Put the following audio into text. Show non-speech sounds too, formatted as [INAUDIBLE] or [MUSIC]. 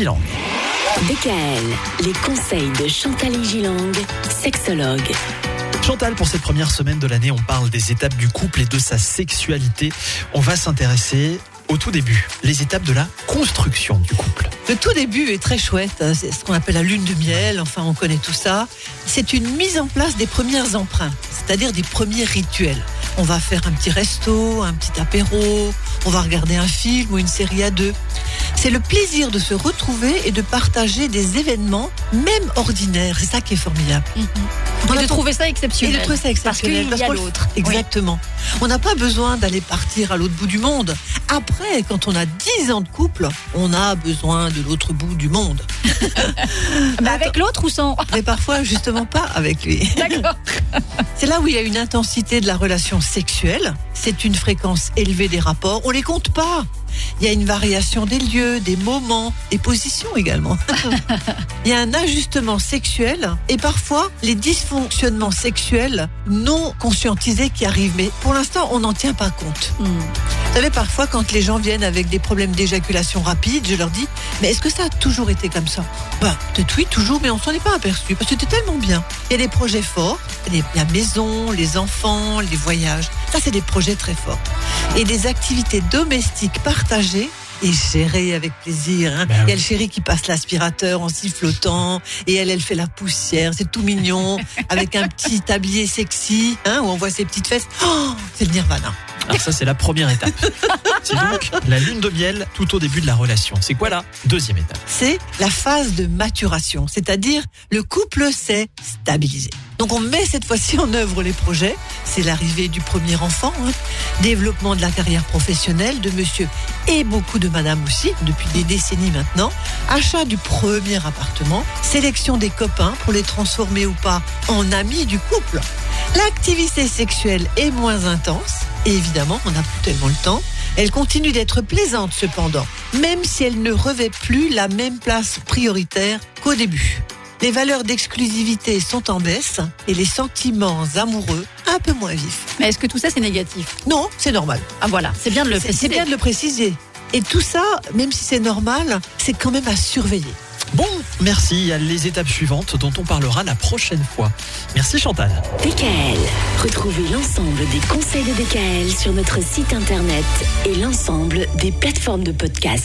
Gilang. DKL, les conseils de Chantal Gilang, sexologue. Chantal, pour cette première semaine de l'année, on parle des étapes du couple et de sa sexualité. On va s'intéresser au tout début, les étapes de la construction du couple. Le tout début est très chouette, hein. c'est ce qu'on appelle la lune de miel, enfin on connaît tout ça. C'est une mise en place des premières empreintes, c'est-à-dire des premiers rituels. On va faire un petit resto, un petit apéro, on va regarder un film ou une série à deux. C'est le plaisir de se retrouver et de partager des événements, même ordinaires. C'est ça qui est formidable. Et de trouver ça exceptionnel. Et de trouver ça exceptionnel. Parce qu'il y a l'autre. Exactement. On n'a pas besoin d'aller partir à l'autre bout du monde. Après, quand on a 10 ans de couple, on a besoin de l'autre bout du monde. Mais [LAUGHS] avec l'autre ou sans Mais parfois, justement, pas avec lui. D'accord. [LAUGHS] C'est là où il y a une intensité de la relation sexuelle. C'est une fréquence élevée des rapports. On les compte pas. Il y a une variation des lieux, des moments, des positions également. [LAUGHS] Il y a un ajustement sexuel et parfois les dysfonctionnements sexuels non conscientisés qui arrivent. Mais pour l'instant, on n'en tient pas compte. Hmm. Vous savez, parfois, quand les gens viennent avec des problèmes d'éjaculation rapide, je leur dis Mais est-ce que ça a toujours été comme ça? Bah, peut-être oui, toujours, mais on s'en est pas aperçu parce que c'était tellement bien. Il y a des projets forts, a la maison, les enfants, les voyages. Ça, c'est des projets très forts. Et des activités domestiques partagées et gérées avec plaisir. hein. Ben Il y a le chéri qui passe l'aspirateur en sifflotant et elle, elle fait la poussière. C'est tout mignon [LAUGHS] avec un petit tablier sexy hein, où on voit ses petites fesses. Oh, c'est le nirvana. Alors ça, c'est la première étape. [LAUGHS] C'est donc la lune de miel tout au début de la relation. C'est quoi la deuxième étape c'est la phase de maturation, c'est-à-dire le couple s'est stabilisé. Donc on met cette fois-ci en œuvre les projets. C'est l'arrivée du premier enfant, hein, développement de la carrière professionnelle de monsieur et beaucoup de madame aussi, depuis des décennies maintenant, achat du premier appartement, sélection des copains pour les transformer ou pas en amis du couple. L'activité sexuelle est moins intense, et évidemment, on n'a plus tellement le temps. Elle continue d'être plaisante cependant, même si elle ne revêt plus la même place prioritaire qu'au début. Les valeurs d'exclusivité sont en baisse et les sentiments amoureux un peu moins vifs. Mais est-ce que tout ça c'est négatif Non, c'est normal. Ah voilà, c'est bien de le C'est c'est préciser. bien de le préciser. Et tout ça, même si c'est normal, c'est quand même à surveiller. Merci. A les étapes suivantes dont on parlera la prochaine fois. Merci Chantal. DKL, retrouvez l'ensemble des conseils de DKL sur notre site internet et l'ensemble des plateformes de podcast.